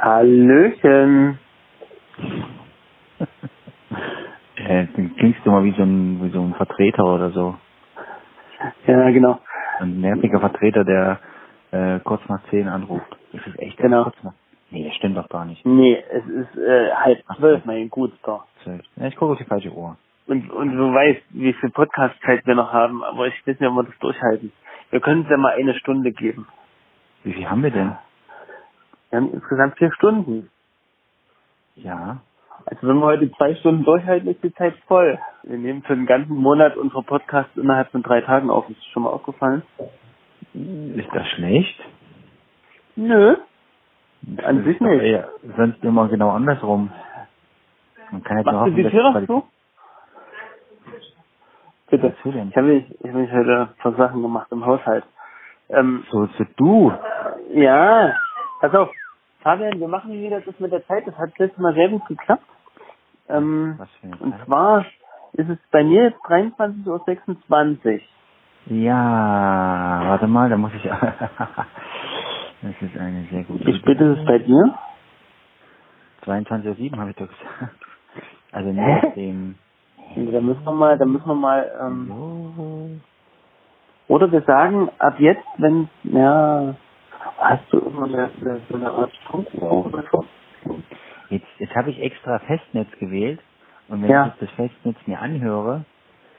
Hallöchen. äh, klingst du mal wie so ein, wie so ein Vertreter oder so. Ja, genau. Ein nerviger Vertreter, der äh, kurz nach zehn anruft. Das ist echt Genau. kurz nach. Nee, das stimmt doch gar nicht. Nee, es ist äh, halb zwölf, mein. Zwölf. Ja, ich gucke auf die falsche Uhr. Und, und du weißt, wie viel Podcast-Zeit wir noch haben, aber ich weiß nicht, ob wir das durchhalten. Wir können es ja mal eine Stunde geben. Wie viel haben wir denn? Wir haben insgesamt vier Stunden. Ja. Also wenn wir heute zwei Stunden durchhalten, ist die Zeit voll. Wir nehmen für den ganzen Monat unsere Podcasts innerhalb von drei Tagen auf. Ist das schon mal aufgefallen? Ist das schlecht? Nö. An Das sich ist doch nicht. eher- sonst immer genau andersrum. Man kann jetzt Machst du hoffen, die dass Tür noch zu? Bitte. Ich habe mich, ich hab mich heute vor Sachen gemacht im Haushalt. Ähm, So, so du. ja, pass auf. Fabian, wir machen wieder das mit der Zeit. Das hat letztes Mal sehr gut geklappt. Ähm, und zwar ist es bei mir jetzt 23.26 Uhr. Ja, warte mal, da muss ich. das ist eine sehr gute. Wie spät ist es bei dir? 22.07 habe ich doch gesagt. Also nach dem. Da müssen wir mal, da müssen wir mal, ähm, oder wir sagen, ab jetzt, wenn, ja, hast du immer eine, eine, so eine Art Funkuhr? Jetzt, jetzt habe ich extra Festnetz gewählt und wenn Ja. ich das Festnetz mir anhöre,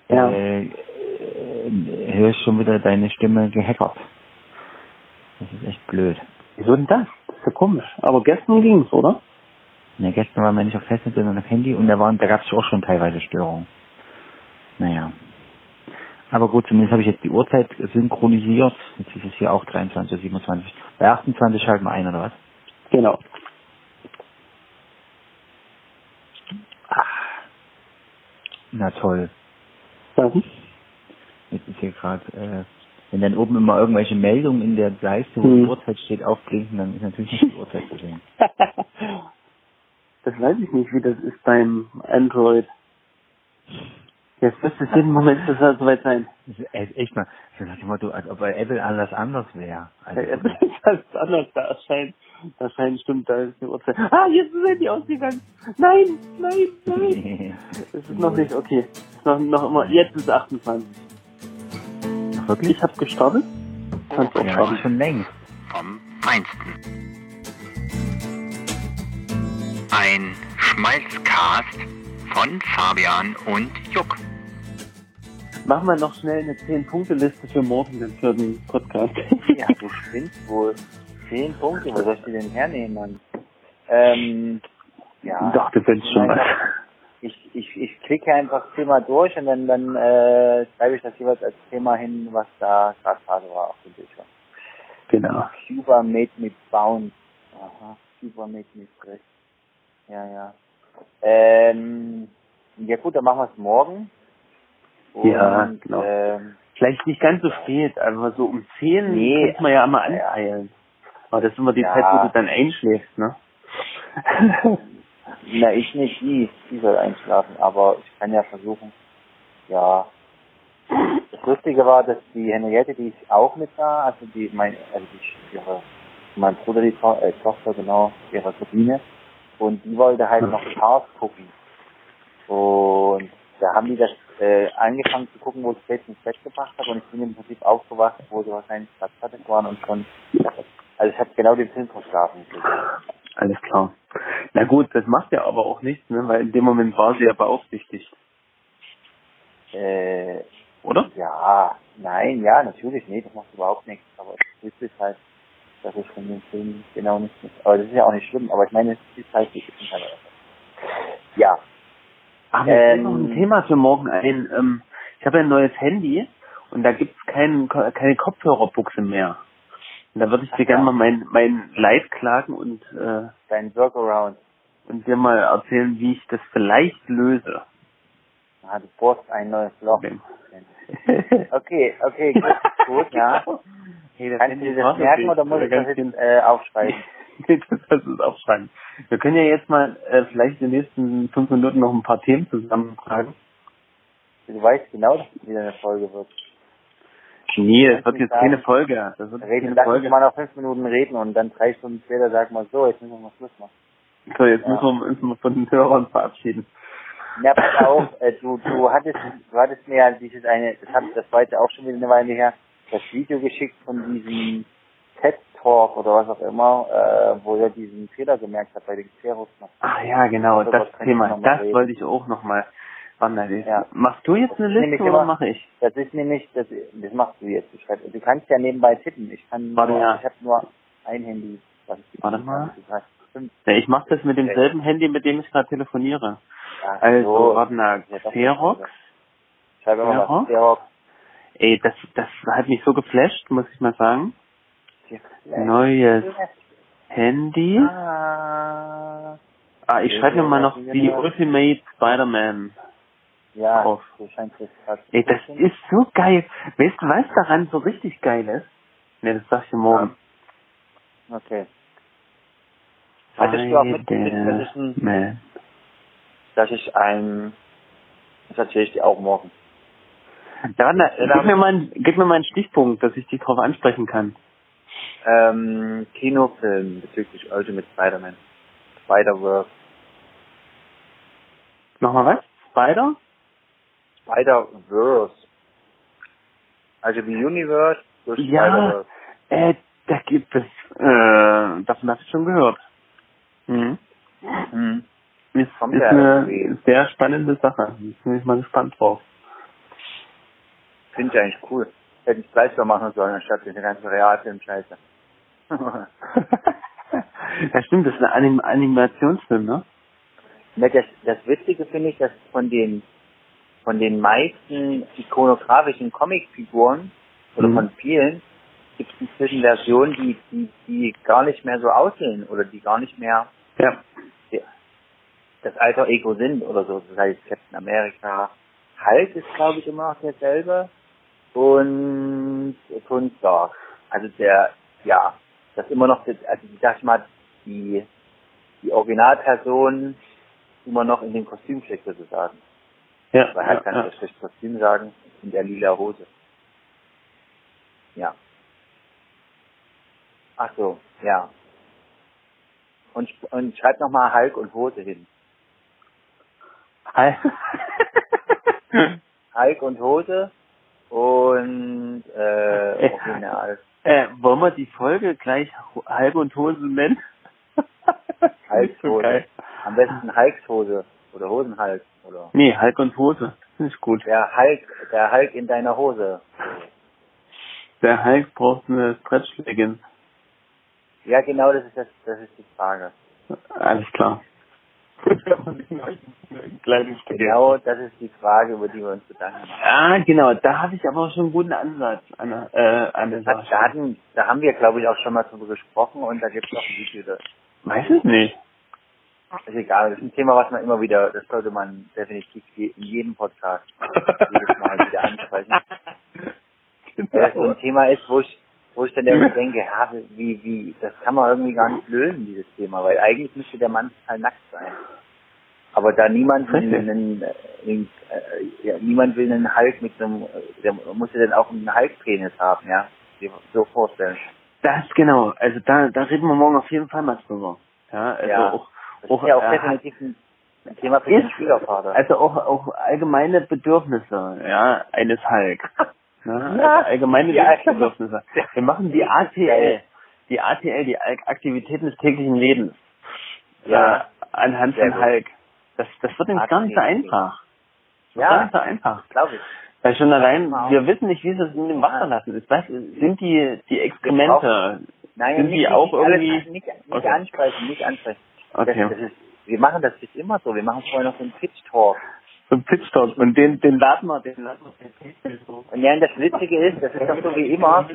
Ja. äh, äh, höre ich schon wieder deine Stimme gehackert. Das ist echt blöd. Wieso denn das? Das ist ja komisch. Aber gestern ging's, oder? Ne, gestern war mir nicht auf Festnetz, sondern auf Handy und da waren, da gab es auch schon teilweise Störungen. Naja. Aber gut, zumindest habe ich jetzt die Uhrzeit synchronisiert. Jetzt ist es hier auch 23, 27. Bei 28 schalten wir ein, oder was? Genau. Na toll. Was? Jetzt ist hier gerade, äh, wenn dann oben immer irgendwelche Meldungen in der Leiste, wo Hm. die Uhrzeit steht, aufblinken, dann ist natürlich nicht die Uhrzeit zu sehen. das weiß ich nicht, wie das ist beim Android. Jetzt müsste es jeden Moment das soll soweit sein. Echt mal, so nach dem Motto, als ob bei Apple alles anders wäre. Also, Ja, ist alles anders, da erscheint, da erscheint, stimmt, da ist die Uhrzeit. Ah, jetzt ist die ausgegangen. Nein, nein, nein. Es ist noch nicht, okay. Es ist noch, noch immer, jetzt ist 28. Ach, wirklich? Ich habe gestartet. Du Ja, starten. schon längst. vom Feinsten. Ein Schmalzcast von Fabian und Juck. Mach mal noch schnell eine 10-Punkte-Liste für morgen den Podcast. Ja, du spinnst wohl. Zehn Punkte, wo soll ich die denn hernehmen, Mann? Ähm, ja. Doch, du findest schon was. Ich, ich, ich klicke einfach das Thema durch und dann, dann äh, schreibe ich das jeweils als Thema hin, was da gerade Phase war auf dem Bildschirm. Genau. Cuba made me bounce. Aha, Cuba made me fresh. Ja, ja. Ähm, ja gut, dann machen wir es morgen. Ja, Und, genau. Ähm, Vielleicht nicht ganz so spät, aber so um 10 Nee. könnte man ja einmal anpeilen. Aber das ist immer die Ja. Zeit, wo du dann einschläfst, ne? Na, ich nicht, nie. Die soll einschlafen, aber ich kann ja versuchen. Ja. Das Lustige war, dass die Henriette, die ist auch mit da, also die, mein, also die, ihre, mein Bruder, die to äh, Tochter, genau, ihre Cousine. Und die wollte halt noch Cars gucken. Und da haben die das äh, angefangen zu gucken, wo ich selbst ins Bett gebracht habe und ich bin im Prinzip aufgewacht, wo sie wahrscheinlich gerade fertig waren und schon, also ich habe genau den Film verschlafen. Alles klar. Na gut, das macht ja aber auch nichts, ne? Weil in dem Moment war sie ja beaufsichtigt, Äh, oder? Ja, nein, ja, natürlich, nee, das macht überhaupt nichts. Aber es ist halt, dass ich von dem Film genau nicht mit, aber das ist ja auch nicht schlimm, aber ich meine, es ist halt, ist halt Ja, Aber mir Ähm, noch ein Thema für morgen ein. Ähm, ich habe ein neues Handy und da gibt's kein, keine Kopfhörerbuchse mehr. Und da würde ich dir Ach gerne ja. mal mein, mein Leid klagen und, äh, dein Workaround. und dir mal erzählen, wie ich das vielleicht löse. Ah, du bohrst ein neues Loch. Okay, okay, gut, gut, ja. Hey, das Kannst du dir das merken oder muss ich das jetzt äh, aufschreiben? Nee, das du es aufschreiben. Wir können ja jetzt mal äh, vielleicht in den nächsten fünf Minuten noch ein paar Themen zusammentragen. Du weißt genau, dass es wieder eine Folge wird. Nee, das wird jetzt keine Folge. Das wird Reden, keine lass uns Folge. mal noch fünf Minuten reden und dann drei Stunden später sagen wir so, jetzt müssen wir mal Schluss machen. So, jetzt Ja. müssen wir uns mal von den Hörern verabschieden. Ja, pass auf, äh, du, du hattest, du hattest mir ja dieses eine, das, hab, das war jetzt auch schon wieder eine Weile her, das Video geschickt von diesem TED Talk oder was auch immer, äh, wo er diesen Fehler gemerkt hat bei den Xerox. Ach ja, genau, Darüber das Thema. mal Das reden. wollte ich auch nochmal. Warte, Ja. machst du jetzt eine Das nämlich Liste oder mache ich? Das ist nämlich, das, das machst du jetzt. Ich schreib, du kannst ja nebenbei tippen. Ich kann, Warte, nur, ja. ich habe nur ein Handy. Was ich Warte mal. Fünf, Ja, ich mache das mit demselben Handy, mit dem ich gerade telefoniere. ja, Also, so. warte mal, Ja, Xerox. Xerox? was. Xerox. Ey, das, das hat mich so geflasht, muss ich mal sagen. Neues Handy. Ah, Ah, ich schreibe mir mal noch die Ultimate Spider-Man. ja, Drauf. so scheint es. Ey, das ist so geil. Weißt du, was daran so richtig geil ist? Ne, das sag ich dir morgen. Okay. Hattest du auch mitgekriegt, dass ich ein, dass ich ein, das erzähle ich dir auch morgen. Ja, warte, Ja, gib, mir mal, einen- gib mir mal einen Stichpunkt, dass ich dich drauf ansprechen kann. Ähm, Kinofilm bezüglich Ultimate Spider-Man. Spider-Verse. Nochmal was? Spider? Spider-Verse. Also wie Universe durch Ja. Spider-Verse. Äh, da gibt es, äh, davon habe ich schon gehört. Mhm. Mhm. Ist, Kommt ist eine irgendwie. sehr spannende Sache. Bin ich mal gespannt drauf. Finde ich eigentlich cool. Hätte ich gleich so machen sollen, anstatt diese ganze Realfilm-Scheiße. ja, stimmt, das ist ein Anim Animationsfilm, ne? Das, das Witzige finde ich, dass von den von den meisten ikonografischen Comicfiguren oder Mhm. von vielen gibt es inzwischen Versionen, die, die, die gar nicht mehr so aussehen oder die gar nicht mehr Ja. das alter Ego sind oder so. Das heißt Captain America. Hulk ist glaube ich immer noch derselbe und Stark. Also der, ja, das immer noch, also ich sag ich mal, die, die Originalperson immer noch in dem Kostüm steckt sozusagen. Ja, Weil halt ja, kann ja. das schlecht Kostüm sagen, in der lila Hose. Ja. Ach so, ja. Und, und schreib nochmal Hulk und Hose hin. Hi. Hulk und Hose und äh, Original. äh, wollen wir die Folge gleich halbe und Hose nennen? Hulk so. Am besten Hulks Hose oder Hosenhulk oder Nee, Hulk und Hose. Ich gut. der Hulk, der Hulk in deiner Hose. Der Hulk braucht eine Stretch-Leggings. Ja, genau, das ist das, das ist die Frage. Alles klar. Genau, das ist die Frage, über die wir uns Gedanken machen. Ah, genau. Da habe ich aber auch schon einen guten Ansatz an, äh, an der Das hat, Sache. da, haben wir, glaube ich, auch schon mal drüber gesprochen und da gibt es auch ein Video. Das Weiß ich nicht. ist egal, das ist ein Thema, was man immer wieder, das sollte man definitiv in jedem Podcast jedes Mal wieder ansprechen. Weil das so ein Thema ist, wo ich, wo ich dann irgendwie denke, ja, wie, wie, das kann man irgendwie gar nicht lösen, dieses Thema, weil eigentlich müsste der Mann total nackt sein. Aber da niemand Richtig. einen, äh, einen, äh, ja, niemand will einen Hulk mit einem, äh, der muss ja dann auch einen Hulk-Penis haben, ja. Dir So vorstellen. Das genau. Also da, da reden wir morgen auf jeden Fall mal drüber. Ja, also Ja. auch, auch, ja auch äh, definitiv ein, ein Thema für den ist, Schwiegervater. also auch, auch allgemeine Bedürfnisse, ja, eines Hulk. Ne? Ja. Also allgemeine Ja. Lebensbedürfnisse. Wir machen die ATL, die ATL, die Aktivitäten des täglichen Lebens. Ja. Äh, anhand von. Hulk. Das, das wird nämlich gar nicht so einfach. Ja. ist gar nicht so einfach. Glaube ich. Weil schon allein, wir wissen nicht, wie sie es in dem Wasser lassen. Ich weiß, sind die, die Exkremente, Nein, Sind nicht, die auch nicht alles- irgendwie- nicht, nicht Okay. ansprechen, nicht ansprechen. Okay. Das, das ist, wir machen das jetzt immer so. Wir machen vorher noch so einen Pitch Talk. so ein Pitstop und den, den laden wir, den laden wir. Und ja, und das Witzige ist, das ist doch so wie immer,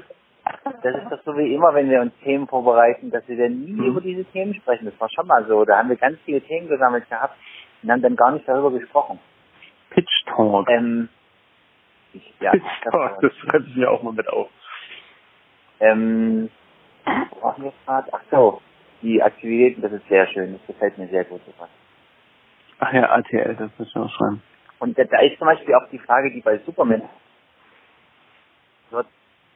das ist doch so wie immer, wenn wir uns Themen vorbereiten, dass wir dann nie Mhm. über diese Themen sprechen. Das war schon mal so. Da haben wir ganz viele Themen gesammelt gehabt und haben dann gar nicht darüber gesprochen. Pitch Talk. Ähm, ich, ja, Pitch das Talk, das schreibe ich mir auch mal mit auf. Ähm, waren wir gerade? Ach so, die Aktivitäten, das ist sehr schön. Das gefällt mir sehr gut. sowas. Ach ja, ATL, das muss ich auch schreiben. Und da, da ist zum Beispiel auch die Frage, die bei Superman wird,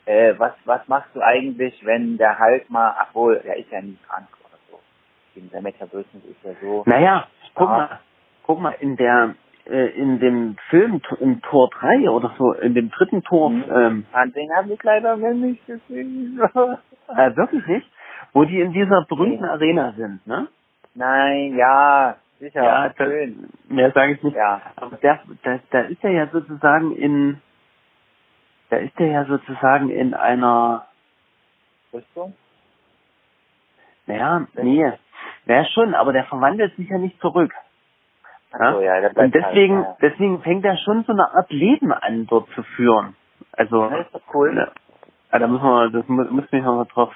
Äh, was, was machst du eigentlich, wenn der Hulk mal, obwohl, der ist ja nie krank oder so. Der Metabolismus ist ja so. Naja, guck mal, guck mal, in der, äh, in dem Film, im Tor 3 oder so, in dem dritten Tor, Mhm. ähm, An den habe ich leider nicht gesehen. äh, wirklich nicht, wo die in dieser berühmten Arena sind, ne? Nein, ja, sicher, Ja, das, schön. mehr sage ich nicht. Ja, Aber der, da, da ist er ja sozusagen in, da ist er ja sozusagen in einer, Rüstung? naja, nee, naja schon, aber der verwandelt sich ja nicht zurück. Ja, der Und bleibt deswegen, halt, deswegen fängt er schon so eine Art Leben an, dort zu führen. Also, ja. Ist doch cool. ja, Ah, da müssen wir, das mu- müssen wir noch mal drauf.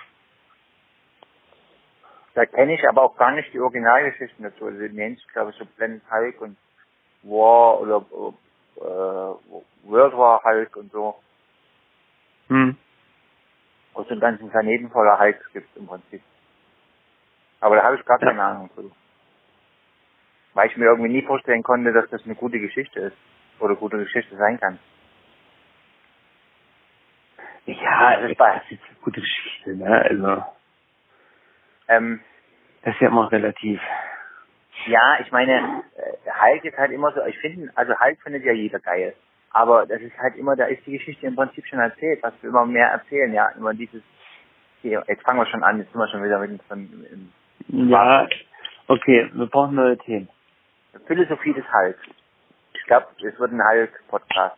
Da kenne ich aber auch gar nicht die Originalgeschichten dazu. Also die nennt sich, glaube ich, so Planet Hulk und War oder äh, World War Hulk und so. Hm. Wo es einen ganzen Planeten voller Hulks gibt im Prinzip. Aber da habe ich gar Ja. keine Ahnung zu. Weil ich mir irgendwie nie vorstellen konnte, dass das eine gute Geschichte ist. Oder gute Geschichte sein kann. Ja, Das das ist bei- ist jetzt eine gute Geschichte, ne? Also, Ähm, das ist ja immer relativ. Ja, ich meine, äh, Hulk ist halt immer so, ich finde, also Hulk findet ja jeder geil. Aber das ist halt immer, da ist die Geschichte im Prinzip schon erzählt, was wir immer mehr erzählen, ja. Immer dieses, hier, jetzt fangen wir schon an, jetzt sind wir schon wieder mit in Ja, okay, wir brauchen neue Themen. Philosophie des Hulks. Ich glaube, es wird ein Hulk-Podcast.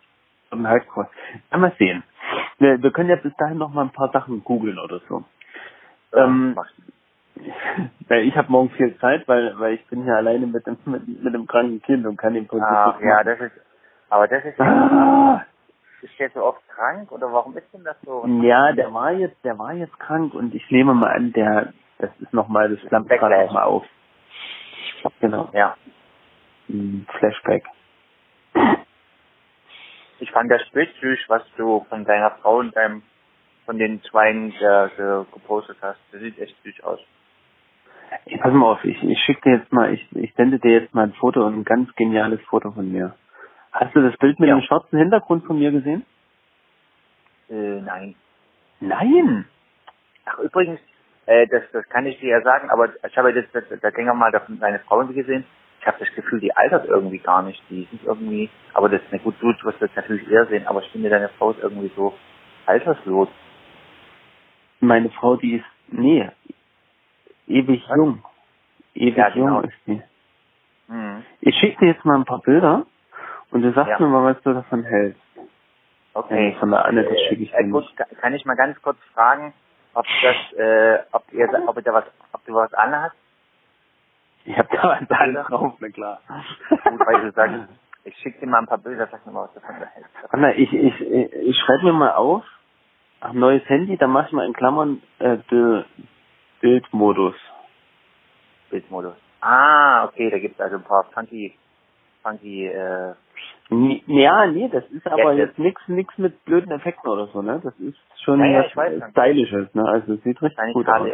Kurz. Kann man sehen. Wir, wir können ja bis dahin noch mal ein paar Sachen googeln oder so. Ähm, du. Weil ich habe morgen viel Zeit, weil weil ich bin hier alleine mit dem mit, mit dem kranken Kind und kann den Podcast Ach, nicht ja, das ist, aber das ist, Ah, ist der so oft krank oder warum ist denn das so? ja, der war jetzt, der war jetzt krank und ich nehme mal an, der, das ist nochmal, das flammt gerade nochmal auf. Genau. Ja. Flashback. Ich fand das Bild süß, was du von deiner Frau und deinem, von den Zweien äh, ge- gepostet hast. Das sieht echt süß aus. Ey, pass mal auf, ich, ich schicke dir jetzt mal, ich, ich sende dir jetzt mal ein Foto, ein ganz geniales Foto von mir. Hast du das Bild mit Ja. dem schwarzen Hintergrund von mir gesehen? Äh, nein. Nein! Ach, übrigens, äh, das, das kann ich dir ja sagen, aber ich habe jetzt, da ging mal davon deine Frau gesehen. Ich habe das Gefühl, die altert irgendwie gar nicht. Die sind irgendwie, aber das ist eine gut, du wirst das natürlich eher sehen, aber ich finde, deine Frau ist irgendwie so alterslos. Meine Frau, die ist, nee, ewig Was? jung. Ewig Ja, genau. jung ist die. Mhm. Ich schicke dir jetzt mal ein paar Bilder und du sagst Ja. mir mal, was du davon hältst. Okay. Ja, von der Anne, das schicke ich dir äh, gut, ka- kann ich mal ganz kurz fragen, ob das, äh, ob ihr, ob ihr da was, ob du was anhast? Ich habe da Bilder? alles drauf, na klar. Gut, weil du sagst, ich schicke dir mal ein paar Bilder, sag mir mal, was du davon hältst. Anna, ich, ich, ich, ich schreibe mir mal auf, ach, neues Handy, dann mach ich mal in Klammern äh, Bil- Bildmodus. Bildmodus. Ah, okay, da gibt's also ein paar funky, funky, äh, Nee, Ja, nee, das ist aber Jetzt, jetzt nix nix mit blöden Effekten oder so, ne? Das ist schon Ja, ja, was. Stylisches, ne? Also es sieht richtig gut aus.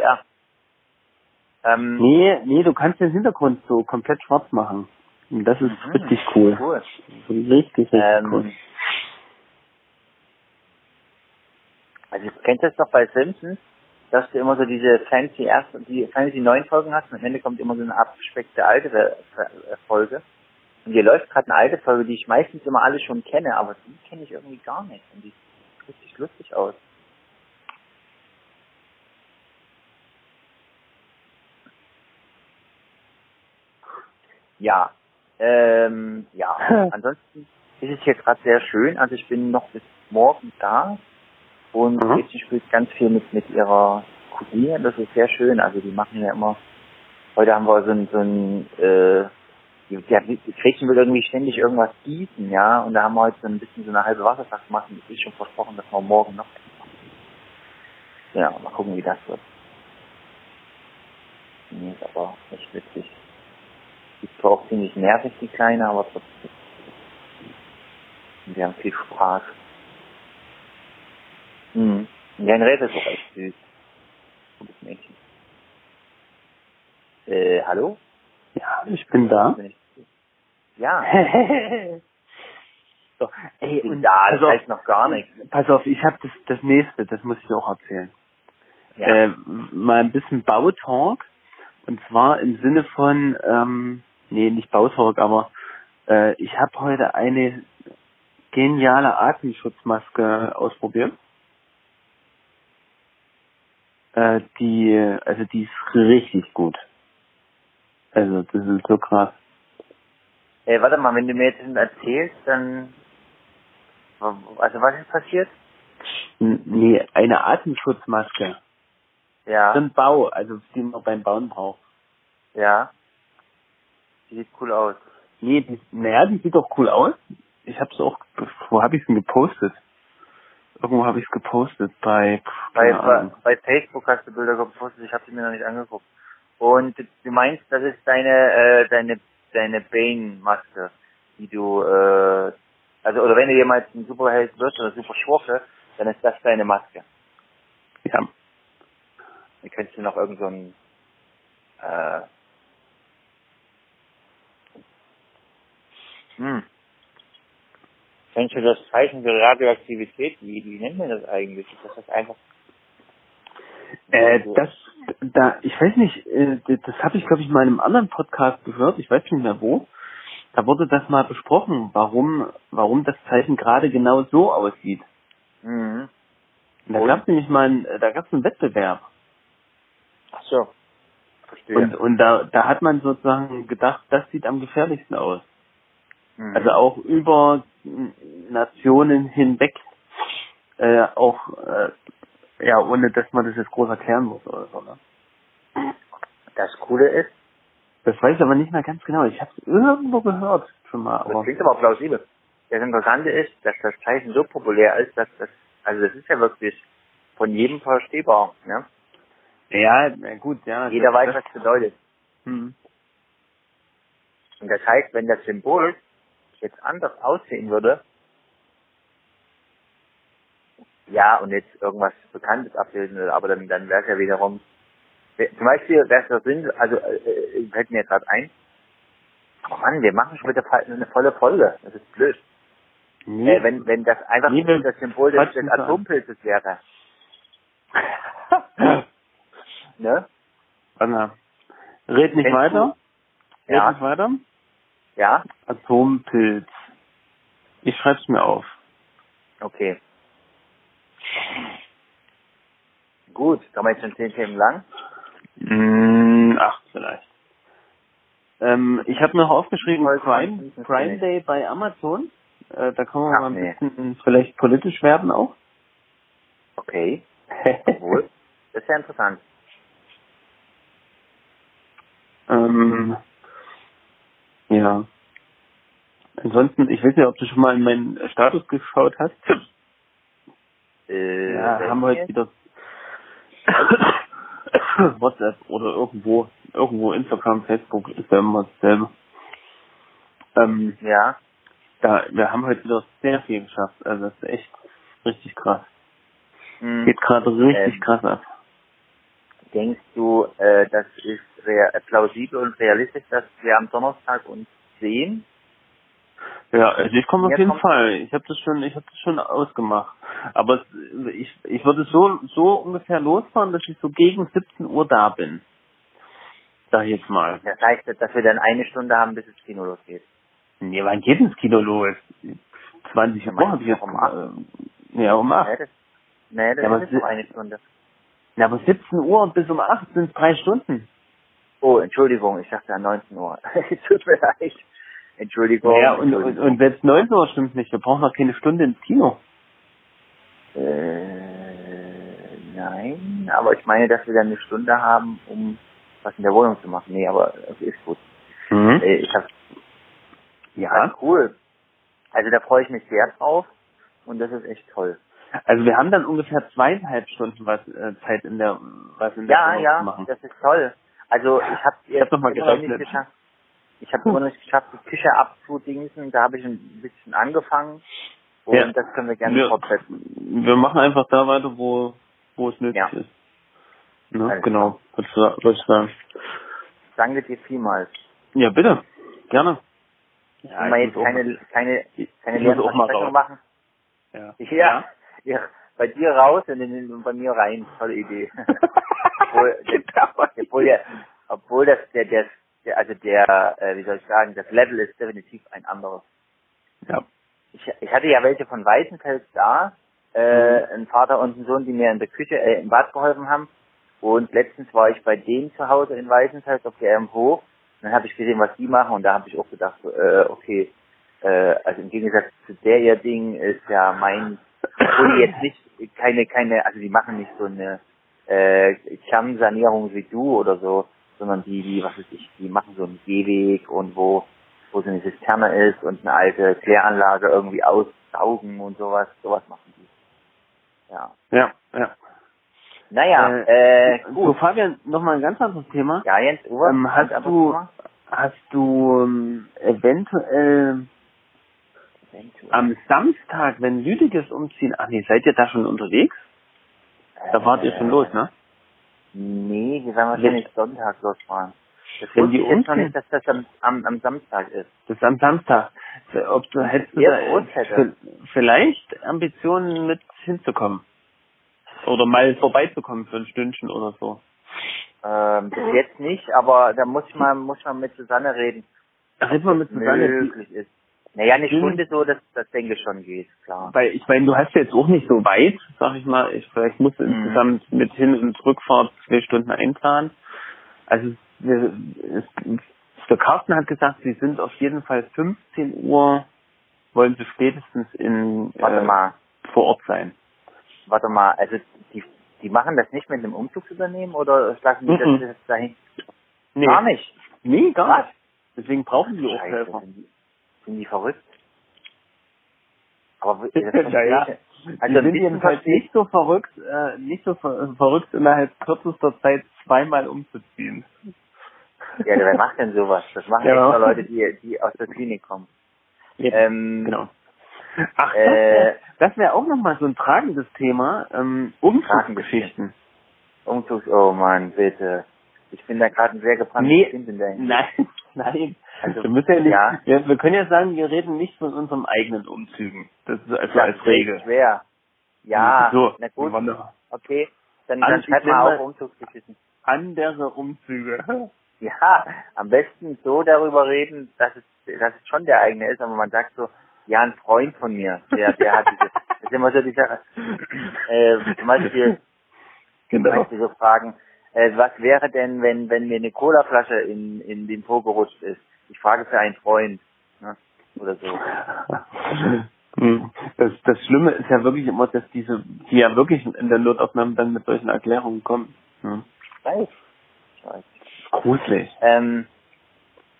Ähm, Nee, nee, du kannst den Hintergrund so komplett schwarz machen. Und das ist Mhm. richtig cool. cool. Richtig, richtig Ähm, cool. Also du kennst das doch bei Simpsons, dass du immer so diese fancy erste, die fancy neuen Folgen hast und am Ende kommt immer so eine abgespeckte alte äh, Folge. Und hier läuft gerade eine alte Folge, die ich meistens immer alle schon kenne, aber die kenne ich irgendwie gar nicht. Und die sieht richtig lustig aus. Ja. Ähm, ja. Ansonsten ist es hier gerade sehr schön. Also ich bin noch bis morgen da und Mhm. Mädchen spielt ganz viel mit, mit ihrer Cousine. Das ist sehr schön. Also die machen ja immer, heute haben wir so ein, so ein äh, die, die, Gretchen will irgendwie ständig irgendwas gießen, ja, und da haben wir heute so ein bisschen so eine halbe Wasserflasche gemacht und es ist schon versprochen, dass wir morgen noch. Ja, mal gucken, wie das wird. Nee, ist aber echt witzig. Die ist zwar auch ziemlich nervig, die Kleine, aber trotzdem. Wir haben viel Spaß. Mhm. Henriette ist auch echt süß. Gutes Mädchen. Äh, hallo? Ja, ich bin da. Ja. So, ey, und pass das auf, heißt noch gar nichts. pass auf, ich habe das, das nächste, das muss ich auch erzählen. Ja. Äh, mal ein bisschen Bautalk. Und zwar im Sinne von, ähm, nee, nicht Bautalk, aber äh, ich habe heute eine geniale Atemschutzmaske ausprobiert. Äh, die, also die ist richtig gut. Also das ist so krass. Ey, warte mal, wenn du mir jetzt erzählst, dann, also was ist passiert? Nee, eine Atemschutzmaske. Ja, ein Bau, also die man beim Bauen braucht. ja. Die sieht cool aus. Nee, die, naja, die sieht doch cool aus. Ich hab's auch, wo habe ich denn gepostet? Irgendwo habe ich es gepostet bei, Bei, bei, bei Facebook hast du Bilder gepostet, ich habe sie mir noch nicht angeguckt. Und du meinst, das ist deine, äh, deine, deine Bane-Maske, die du, äh, also, oder wenn du jemals ein Superheld wirst oder Superschurke, dann ist das deine Maske. Ja. Dann könntest du noch irgend so ein, äh, hm. Kennst du das Zeichen für Radioaktivität? Wie, wie nennt man das eigentlich? Ist das, einfach? Äh, das, da, ich weiß nicht, äh, das habe ich, glaube ich, mal in einem anderen Podcast gehört, ich weiß nicht mehr wo. Da wurde das mal besprochen, warum, warum das Zeichen gerade genau so aussieht. Mhm. Und da gab es nämlich mal, einen, da gab es einen Wettbewerb. Ach so. Verstehe. Und, und da, da hat man sozusagen gedacht, das sieht am gefährlichsten aus. Mhm. Also auch über Nationen hinweg, äh, auch, äh, ja, ohne dass man das jetzt groß erklären muss oder so, ne? das Coole ist, Das weiß ich aber nicht mehr ganz genau. Ich habe es irgendwo gehört schon mal, das aber klingt aber plausibel. Das Interessante ist, dass das Zeichen so populär ist, dass das, also das ist ja wirklich von jedem verstehbar, ne? ja, gut, ja. Jeder das, weiß, das, was es bedeutet. hm. Und das heißt, wenn das Symbol jetzt anders aussehen würde, ja, und jetzt irgendwas Bekanntes abbilden würde, aber dann, dann wäre es ja wiederum, zum Beispiel wäre es der Sinn, also, äh, äh, fällt mir gerade ein, oh Mann, wir machen schon wieder eine volle Folge, das ist blöd. Nee, Äh, wenn, wenn das einfach Nee, das Symbol des, des. Atompilzes wäre, ne? Warte. Red nicht Kennst weiter. Red Ja. nicht weiter. Ja? Atompilz. Ich schreib's mir auf. Okay. Gut, kommen wir jetzt schon zehn Themen lang? Mm, acht vielleicht. Ähm, ich habe noch aufgeschrieben Prime, Prime. Day bei Amazon. Äh, da kann man Ach, mal ein nee. bisschen vielleicht politisch werden auch. Okay. Obwohl, das ist ja interessant. ähm, ja. Ansonsten, ich weiß nicht, ob du schon mal in meinen Status geschaut hast. Äh, Ja, haben heute jetzt? wieder WhatsApp oder irgendwo, irgendwo Instagram, Facebook ist ja immer dasselbe. Ähm, Ja. da, wir haben heute wieder sehr viel geschafft. Also das ist echt richtig krass. Hm. Geht gerade richtig Ähm. krass ab. Denkst du, äh, das ist plausibel und realistisch, dass wir am Donnerstag uns sehen? Ja, also ich komme auf jeden Fall. Ich habe das schon, ich habe das schon ausgemacht. Aber ich, ich würde so, so ungefähr losfahren, dass ich so gegen 17 Uhr da bin. Sag ich jetzt mal. Das heißt, dass wir dann eine Stunde haben, bis das Kino losgeht. Nee, wann geht ins Kino los? 20 Ja, Uhr habe ich jetzt. um acht? äh, Ja, um 8. Nee, das, nee, das Ja, ist nur eine Stunde. Ja, aber 17 Uhr bis um 8 sind drei Stunden. Oh, Entschuldigung, ich dachte an 19 Uhr. Tut mir leid. Entschuldigung. Ja, und, und, und es 19 Uhr stimmt nicht, wir brauchen noch keine Stunde ins Kino. Äh, nein, aber ich meine, dass wir dann eine Stunde haben, um was in der Wohnung zu machen. Nee, aber es ist gut. Mhm. Äh, ich hab, Ja. ja, cool. Also da freue ich mich sehr drauf und das ist echt toll. Also wir haben dann ungefähr zweieinhalb Stunden was äh, Zeit in der was in der Ja, Wohnung zu ja, machen. das ist toll. Also ich habe Ich hab noch mal noch nicht gerechnet. geschafft. Ich habe noch nicht geschafft, die Küche abzudingsen. Da habe ich ein bisschen angefangen und Ja. das können wir gerne Wir- fortsetzen. Wir machen einfach da weiter, wo wo es nötig Ja. ist. Ne? Genau, würde ich sagen. Danke dir vielmals. Ja, bitte. Gerne. Ja, ich jetzt keine, keine, keine Versprechungen raus. machen. Ja. Ja, ja, bei dir raus und, in, und bei mir rein. Tolle Idee. obwohl, das, obwohl, der, obwohl das der, der, der also der, äh, wie soll ich sagen, das Level ist definitiv ein anderes. ja. Ich, ich hatte ja welche von Weißenfels da, äh, ein Vater und ein Sohn, die mir in der Küche, äh, im Bad geholfen haben. Und letztens war ich bei denen zu Hause in Weißenfels auf der Hof. Und dann habe ich gesehen, was die machen und da habe ich auch gedacht, so, äh, okay, äh, also im Gegensatz zu der ihr Ding ist ja mein, obwohl die jetzt nicht keine, keine, also die machen nicht so eine äh, Kernsanierung wie du oder so, sondern die, die, was weiß ich, die machen so einen Gehweg und wo, wo so eine Zisterne ist und eine alte Kläranlage irgendwie aussaugen und sowas, sowas machen die. Ja. Ja, ja. Naja, äh, So, gut. Fabian, nochmal ein ganz anderes Thema. Ja, Jens, Uwe, Ähm, hast du-? Hast du ähm, eventuell am Samstag, wenn Lüdiges umziehen, ach nee, seid ihr da schon unterwegs? Da wart ihr schon los, ne? Nee, wir werden wahrscheinlich Sonntag losfahren. Das Wenn die ich noch nicht, dass das am, am, am Samstag ist. Das ist am Samstag. Ob du hättest du da hätte. v- vielleicht Ambitionen mit hinzukommen? Oder mal vorbeizukommen für ein Stündchen oder so. Ähm, bis jetzt nicht, aber da muss ich mal, muss ich mal mit Susanne reden, Red mal mit Susanne. möglich ist. Naja, eine Mhm. Stunde so, das, das denke ich schon geht, klar. Weil ich meine, du hast jetzt auch nicht so weit, sag ich mal. Ich, vielleicht musst du Mhm. insgesamt mit Hin- und Rückfahrt zwei Stunden einplanen. Also wir, es, der Carsten hat gesagt, sie sind auf jeden Fall 15 Uhr, wollen sie spätestens in Warte äh, mal, vor Ort sein. warte mal, also die, die machen das nicht mit einem Umzugsunternehmen oder lassen die Mhm. das jetzt dahin? Nee, Gar nicht. Nee, gar nicht. Deswegen brauchen die auch Helfer. sind die, sind die verrückt? Aber das Ja, ja. Also die sind jedenfalls ich. nicht so verrückt, äh, nicht so ver verrückt innerhalb kürzester Zeit zweimal umzuziehen. Ja, wer macht denn sowas? Das machen Ja. extra Leute, die, die aus der Klinik kommen. Eben. Ähm, Genau. Ach, Äh, das wäre wär auch nochmal so ein tragendes Thema. Ähm, Umzugsgeschichten. Umzugs, oh Mann, bitte. Ich bin da gerade ein sehr gebranntes Nee, Kind in der. Nein, nein. Also, wir, müssen ja nicht, ja. Wir, wir können ja sagen, wir reden nicht von unseren eigenen Umzügen. Das ist also Das als ist Regel. schwer. Ja, so, na gut, okay. Dann, An- dann ich schreib nenne mal auf Umzugsgeschichten. Andere Umzüge. Ja, am besten so darüber reden, dass es, dass es schon der eigene ist, aber man sagt so, ja, ein Freund von mir, der, der hat diese, das ist immer so die Sache, äh, zum Beispiel, Genau. Weißt du, so fragen, äh, was wäre denn, wenn, wenn mir eine Colaflasche in, in den Po gerutscht ist? Ich frage für einen Freund, ne? Oder so. Hm. Das, das Schlimme ist ja wirklich immer, dass diese, die ja wirklich in der Notaufnahme dann mit solchen Erklärungen kommen. Hm. Ich weiß. Ich weiß. Gruselig. Ähm,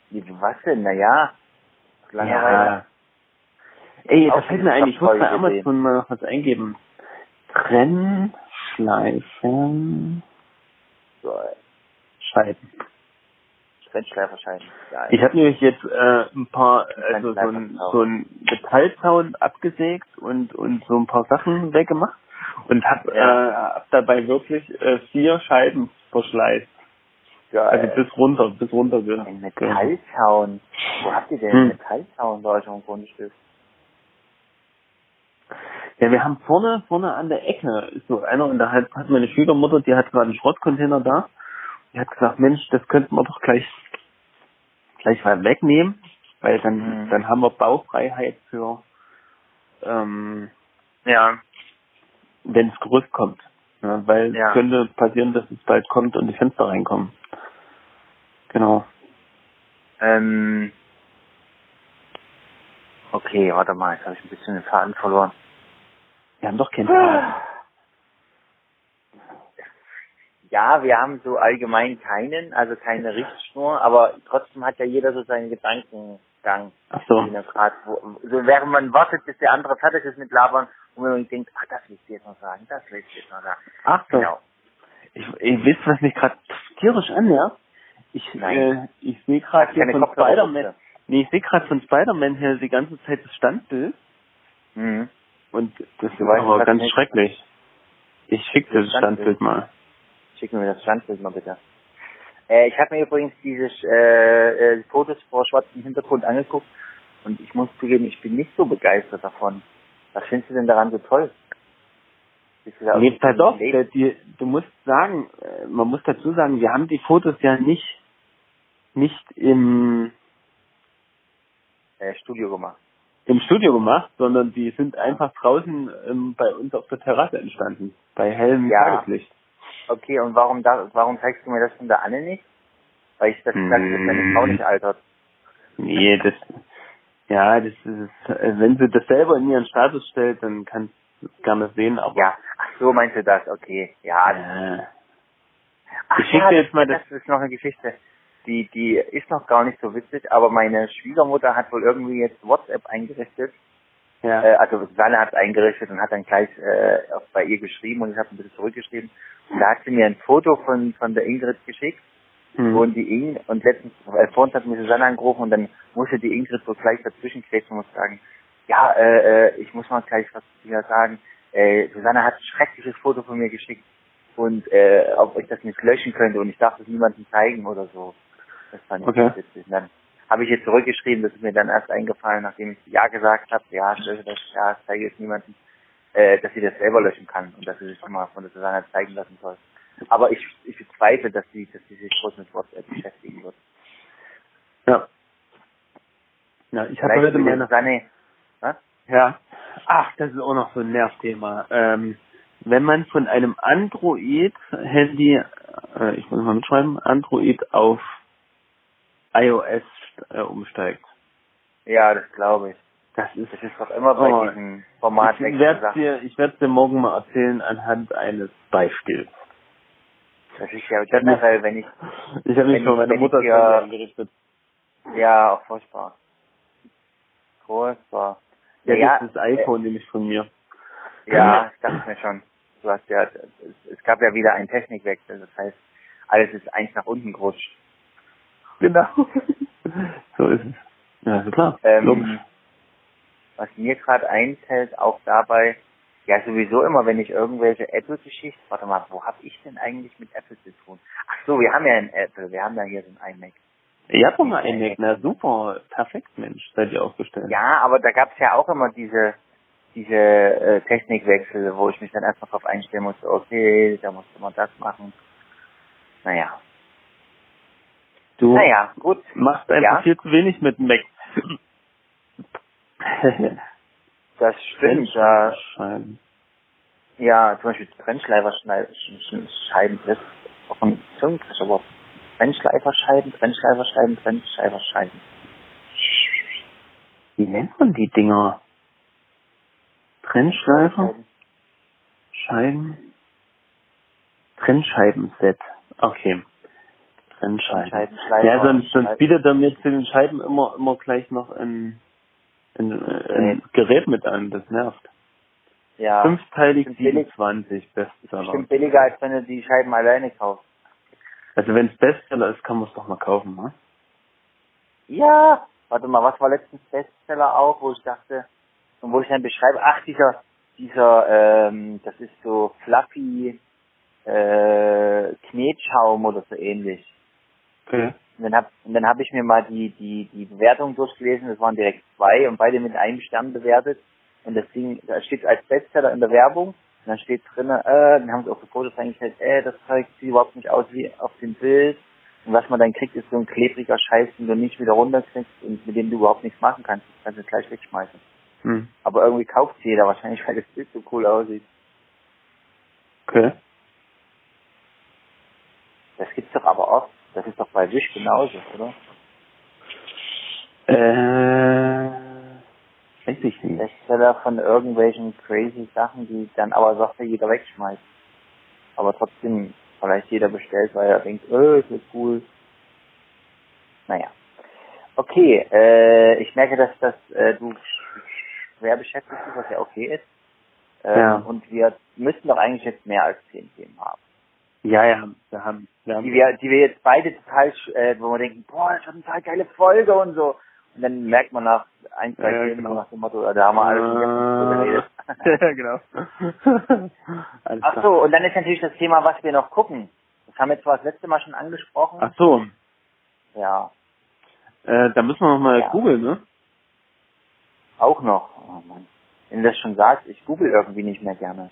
was denn? Naja, Langeweile. Ja. Ey, das fällt mir ein, ich muss bei Amazon mal noch was eingeben. Trennschleifen. So, Scheiben. Trennschleiferschein. Ja, Ich habe nämlich jetzt äh, ein paar, also so ein, so ein Metallzaun abgesägt und und so ein paar Sachen weggemacht und hab, Ja. äh, hab dabei wirklich äh, vier Scheiben verschleißt. geil. Also bis runter, bis runter. Ein Metallzaun. Wo habt ihr denn Hm. Metallzaun bei euch am Grundstück? Ja, wir haben vorne, vorne an der Ecke ist so einer und da hat, meine Schwiegermutter, die hat gerade einen Schrottcontainer da. Die hat gesagt, Mensch, das könnten wir doch gleich, gleich mal wegnehmen, weil dann, Mhm. dann haben wir Baufreiheit für, ähm, ja, wenn das Gerüst kommt. Ja, weil Ja. es könnte passieren, dass es bald kommt und die Fenster reinkommen. Genau. Ähm, okay, warte mal, jetzt habe ich ein bisschen den Faden verloren. Wir haben doch keinen Plan. Ja, wir haben so allgemein keinen, also keine Richtschnur, aber trotzdem hat ja jeder so seinen Gedankengang. Ach so. grad, wo, so während man wartet, bis der andere fertig ist mit Labern und man denkt, ach, das will ich dir jetzt noch sagen, das will ich dir jetzt noch sagen. Ach so. Genau. Ich, ich wisst, was mich gerade tierisch annervt? Ich, Nein. äh, ich sehe gerade hier von Spider-Man, nee, ich sehe gerade von Spider-Man hier die ganze Zeit das Standbild Mhm. Und das weißt, aber ganz schrecklich. Ich schick dir das Standbild. Mal. Schick mir das Standbild mal bitte. Äh, ich habe mir übrigens diese äh, äh, Fotos vor schwarzem Hintergrund angeguckt Und ich muss zugeben, ich bin nicht so begeistert davon. Was findest du denn daran so toll? Nee, pass auf, die, du musst sagen, äh, man muss dazu sagen, wir haben die Fotos ja nicht, nicht im, äh, Studio gemacht. Im Studio gemacht, sondern die sind einfach draußen ähm, bei uns auf der Terrasse entstanden, bei hellem Ja. Tageslicht. Okay, und warum da, warum zeigst du mir das von der Anne nicht? Weil ich das habe, dass deine Frau nicht altert. Nee, das, ja, das ist, äh, wenn sie das selber in ihren Status stellt, dann kannst du es gerne sehen, aber, Ja, ach so meinst du das, okay. Ja, äh, Ach Ich schick ja, dir jetzt mal das, das- das ist noch eine Geschichte. Die, die ist noch gar nicht so witzig, aber meine Schwiegermutter hat wohl irgendwie jetzt WhatsApp eingerichtet. ja, Äh, also Susanne hat es eingerichtet und hat dann gleich äh, bei ihr geschrieben und ich habe ein bisschen zurückgeschrieben. Und da hat sie mir ein Foto von, von der Ingrid geschickt hm. und die Ing und letztens, äh, vorhin hat mir Susanne angerufen und dann musste die Ingrid so gleich dazwischen kretschen und sagen, ja, äh, äh, ich muss mal gleich was wieder sagen. Äh, Susanne hat ein schreckliches Foto von mir geschickt und äh, ob ich das nicht löschen könnte und ich darf das niemandem zeigen oder so. Das fand ich Okay. witzig. Und dann habe ich jetzt zurückgeschrieben, das ist mir dann erst eingefallen, nachdem ich ja gesagt habe, ja, ich lösche das, ja, ich zeige es niemandem, äh, dass sie das selber löschen kann und dass sie sich schon mal von der Susanne zeigen lassen soll. Aber ich, ich bezweifle, dass sie, dass sie sich groß mit WhatsApp beschäftigen wird. ja. Ja, ich habe heute meine, Susanne, was? ja, ach, das ist auch noch so ein Nervthema. Ähm, wenn man von einem Android-Handy, äh, ich muss mal mitschreiben, Android auf iOS äh, umsteigt. Ja, das glaube ich. Das ist Das ist doch immer bei Oh. diesen Format ich werde dir, ich werde dir morgen mal erzählen anhand eines Beispiels. Das ist ja generell, wenn ich, Ich habe mich von meiner Mutter Handy eingerichtet. ja, auch furchtbar. Furchtbar. Ja, Ja, das ist das iPhone nämlich von mir. Ja, ich dachte mir schon. Du hast ja, es, es gab ja wieder einen Technikwechsel, das heißt, alles ist eins nach unten gerutscht. Genau. so ist es. Ja, ist klar. Logisch. Ähm, was mir gerade einfällt, auch dabei, ja sowieso immer, wenn ich irgendwelche Apple-Geschichten, warte mal, wo habe ich denn eigentlich mit Apple zu tun? Ach so, wir haben ja ein Apple, wir haben ja hier so ein iMac. Ihr habt doch mal einen Mac, na super, perfekt, Mensch, seid ihr aufgestellt. Ja, aber da gab es ja auch immer diese diese äh, Technikwechsel, wo ich mich dann erstmal drauf einstellen musste, okay, da musste man das machen. Naja. Du Naja, gut. machst einfach Ja? viel zu wenig mit Mac. Das stimmt. Ja, Scheiben. ja zum Beispiel Trennschleiferscheiben, das ist auch ein Zungenbrecherwort. Trennschleiferscheiben, Trennschleiferscheiben, Trennschleiferscheiben. Wie nennt man die Dinger? Trennschleifer? Scheiben? Trennscheibenset. Okay. Trennscheiben. Trennscheibenschleifer. Ja, sonst, sonst bietet er mir zu den Scheiben immer, immer gleich noch ein, ein, ein Gerät mit an. Das nervt. Ja, Fünfteilig Bestimmt billig. 27 Bestseller. bestimmt billiger, als wenn du die Scheiben alleine kaufst. Also wenn es Bestseller ist, kann man es doch mal kaufen, ne? Ja, warte mal, was war letztens Bestseller auch, wo ich dachte, und wo ich dann beschreibe, ach, dieser, dieser, ähm, das ist so fluffy, äh, Knetschaum oder so ähnlich. Okay. Und dann hab, und dann habe ich mir mal die, die, die Bewertung durchgelesen, das waren direkt zwei und beide mit einem Stern bewertet. Und das Ding, da steht als Bestseller in der Werbung, und dann steht drin, äh, dann haben sie auch so Fotos reingestellt, äh, das Zeug sieht überhaupt nicht aus wie auf dem Bild. Und was man dann kriegt, ist so ein klebriger Scheiß, den du nicht wieder runterkriegst und mit dem du überhaupt nichts machen kannst. Das kannst du gleich wegschmeißen. Hm. Aber irgendwie kauft jeder wahrscheinlich, weil das Bild so cool aussieht. Okay. Das gibt's doch aber oft. Das ist doch bei Wish genauso, oder? Äh, weiß ich nicht. Bestseller von irgendwelchen crazy Sachen, die dann aber Software jeder wegschmeißt. Aber trotzdem vielleicht jeder bestellt, weil er denkt, äh, ist das cool. Naja. Okay, äh, ich merke, dass, dass äh, du schwer beschäftigt bist, was ja okay ist. Ähm, Ja. Und wir müssten doch eigentlich jetzt mehr als zehn Themen haben. Ja, ja, haben Die wir, die wir jetzt beide total, äh, wo wir denken, boah, das war eine total geile Folge und so. Und dann merkt man nach ein, zwei Ja, Themen genau. nach dem Motto, äh, da haben wir alles schon geredet. ja, genau. Ach so, und dann ist natürlich das Thema, was wir noch gucken. Das haben wir zwar das letzte Mal schon angesprochen. Ach so, Ja. äh, da müssen wir noch mal Ja. googeln, ne? Auch noch. Oh Mann. Wenn du das schon sagst, ich google irgendwie nicht mehr gerne.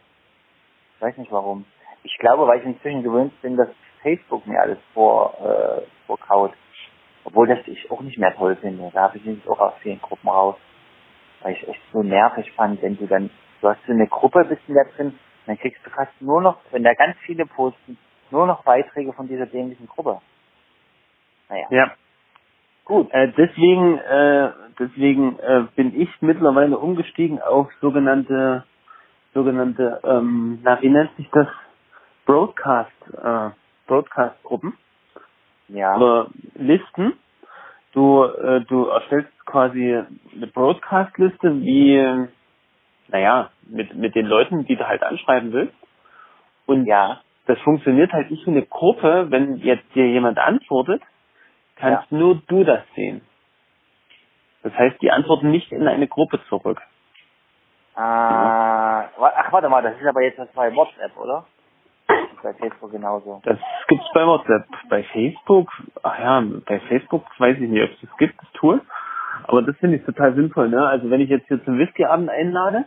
Ich weiß nicht warum. Ich glaube, weil ich inzwischen gewöhnt bin, dass Facebook mir alles vor, äh, vorkaut. Obwohl das ich auch nicht mehr toll finde. Da habe ich mich auch aus vielen Gruppen raus. Weil ich echt so nervig fand, wenn du dann, du hast so eine Gruppe, bist du da drin, dann kriegst du fast nur noch, wenn da ganz viele posten, nur noch Beiträge von dieser dämlichen Gruppe. Naja. Ja. Gut. Äh, deswegen, äh, deswegen äh, bin ich mittlerweile umgestiegen auf sogenannte, sogenannte, ähm, na wie nennt sich das? Broadcast, äh, Broadcast-Gruppen. Ja. Oder Listen. Du, äh, du erstellst quasi eine Broadcast-Liste wie, naja, mit, mit den Leuten, die du halt anschreiben willst. Und Ja. das funktioniert halt nicht wie eine Gruppe, wenn jetzt dir jemand antwortet, kannst nur du das sehen. Das heißt, die antworten nicht in eine Gruppe zurück. Ah, ach, warte mal, das ist aber jetzt das bei WhatsApp, oder? Bei Facebook genauso. Das gibt's bei WhatsApp. Bei Facebook, ach ja, bei Facebook weiß ich nicht, ob es das gibt, das Tool. Aber das finde ich total sinnvoll, ne? Also wenn ich jetzt hier zum Whiskyabend einlade,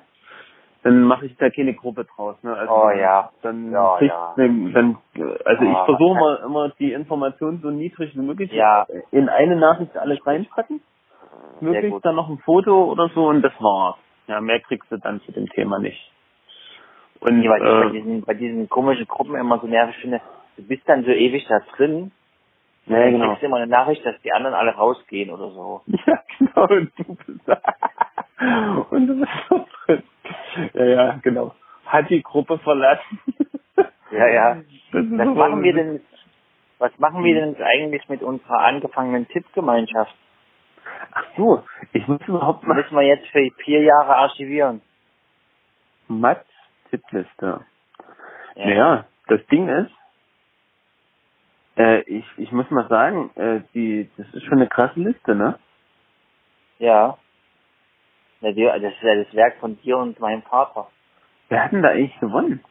dann mache ich da keine Gruppe draus, ne? Also Oh ja. Dann, Ja, kriegt- ja. dann, also ich Ah, versuche mal immer die Informationen so niedrig wie möglich Ja. in eine Nachricht alles reinpacken. Möglichst dann noch ein Foto oder so und das war's. Ja, mehr kriegst du dann zu dem Thema nicht. Und Nee, weil ich bei äh, diesen, bei diesen komischen Gruppen immer so nervig finde, du bist dann so ewig da drin, ja, dann genau. kriegst du immer eine Nachricht, dass die anderen alle rausgehen oder so. Ja, genau, und du bist und du bist so drin. Ja, ja, genau. Hat die Gruppe verlassen. Ja, ja. Was machen wir denn, was machen wir denn eigentlich mit unserer angefangenen Tippgemeinschaft? Ach so, ich muss überhaupt mal Müssen wir jetzt für vier Jahre archivieren? Mats Tippliste. Naja, das Ding ist, äh, ich, ich muss mal sagen, äh, die, das ist schon eine krasse Liste, ne? Ja. Das ist ja das Werk von dir und meinem Vater. Wer hat denn da eigentlich gewonnen?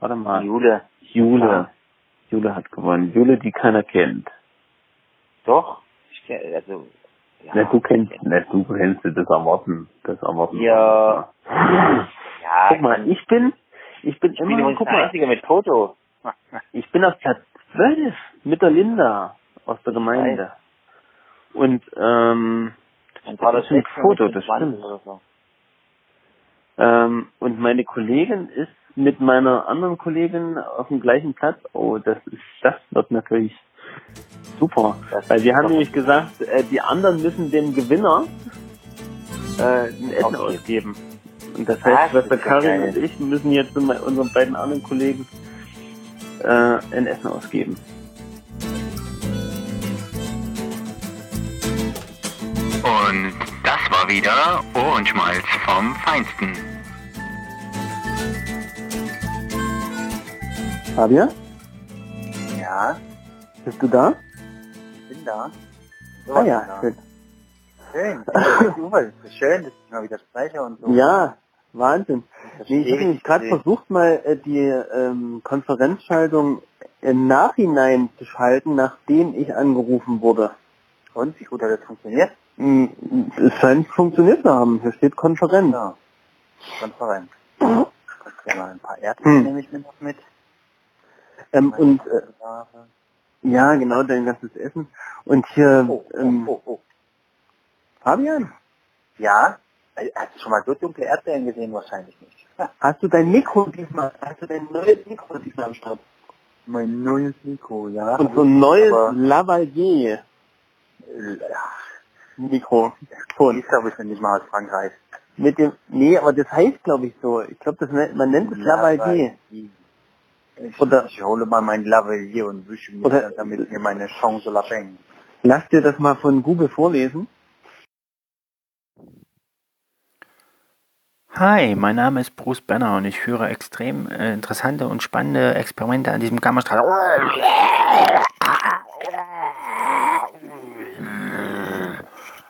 Warte mal. Jule. Jule. Ja. Jule hat gewonnen. Jule, die keiner kennt. Doch? Ich, also, ja. Na, du kennst, na, du kennst das Erwarten. Das Erwarten. Ja. Ja, Guck mal, ich bin, ich bin ich bin immer, übrigens guck mal, Einzige mit Foto. ich bin auf Platz 12 mit der Linda aus der Gemeinde. Und, ähm, Mein Vater Das ist ein 16 Foto, das 20 stimmt. so. ähm, und meine Kollegin ist mit meiner anderen Kollegin auf dem gleichen Platz. Oh, das ist, das wird natürlich super. Weil wir haben nämlich gesagt, äh, die anderen müssen dem Gewinner äh, ein Essen Okay. ausgeben. Und das heißt, das Schwester Karin geil. und ich müssen jetzt mit unseren beiden anderen Kollegen äh, ein Essen ausgeben. Und das war wieder Ohrenschmalz vom Feinsten. Fabian, Ja, bist du da? Ich da. So, ah ich ja, schön. Schön. Das ist schön, dass ich mal wieder spreche und so. Ja, Wahnsinn. Nee, ich habe gerade versucht, mal äh, die ähm, Konferenzschaltung im Nachhinein zu schalten, nachdem ich angerufen wurde. Und, wie gut hat das funktioniert? Mm, Es scheint funktioniert zu haben. Hier steht Konferenz. Ja. Konferenz. Mhm. Ja, mal ein paar Erdbeeren Hm. nehme ich mit. Ähm, und äh. Ja, genau, dein ganzes Essen. Und hier, oh, oh, ähm, oh, oh. Fabian, Ja, äh, hast du schon mal so dunkle Erdbeeren gesehen? Wahrscheinlich nicht. hast du dein Mikro diesmal, hast du dein neues Mikro diesmal am Start? Mein neues Mikro, ja. Und so ein neues Aber, Lavalier äh, Mikro. die ist glaube ich nicht mal aus Frankreich. Mit dem, nee, aber das heißt glaube ich so. Ich glaube, das nennt- man nennt es Lavalier. Ich, Oder- ich hole mal mein Lavalier und wische mir, Oder- damit mir meine Chance lapeng. Lass dir das mal von Google vorlesen. Hi, mein Name ist Bruce Benner und ich führe extrem äh, interessante und spannende Experimente an diesem Gammastrahl.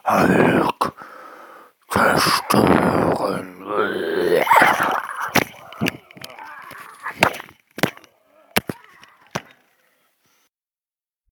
Hulk, zerstört